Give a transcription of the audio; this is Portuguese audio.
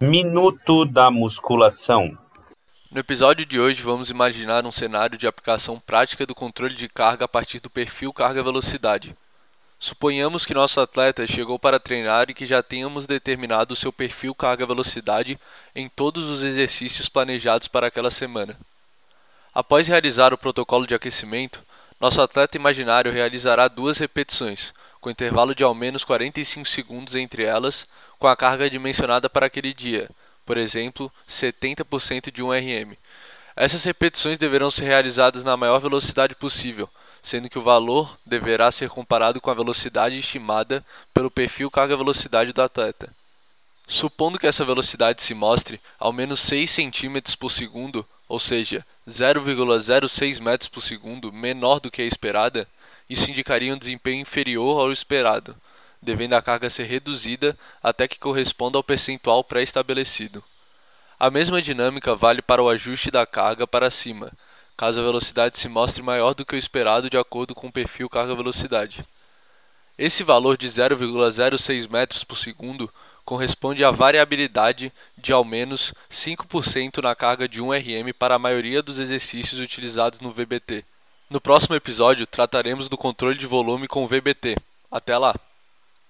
Minuto da musculação. No episódio de hoje, vamos imaginar um cenário de aplicação prática do controle de carga a partir do perfil carga-velocidade. Suponhamos que nosso atleta chegou para treinar e que já tenhamos determinado o seu perfil carga-velocidade em todos os exercícios planejados para aquela semana. Após realizar o protocolo de aquecimento, nosso atleta imaginário realizará duas repetições, com intervalo de ao menos 45 segundos entre elas, com a carga dimensionada para aquele dia, por exemplo, 70% de 1 RM. Essas repetições deverão ser realizadas na maior velocidade possível, sendo que o valor deverá ser comparado com a velocidade estimada pelo perfil carga-velocidade do atleta. Supondo que essa velocidade se mostre ao menos 6 cm por segundo, ou seja, 0,06 metros por segundo menor do que a esperada, isso indicaria um desempenho inferior ao esperado, devendo a carga ser reduzida até que corresponda ao percentual pré-estabelecido. A mesma dinâmica vale para o ajuste da carga para cima, caso a velocidade se mostre maior do que o esperado de acordo com o perfil carga-velocidade. Esse valor de 0,06 metros por segundo corresponde à variabilidade de ao menos 5% na carga de 1 RM para a maioria dos exercícios utilizados no VBT. No próximo episódio trataremos do controle de volume com o VBT. Até lá!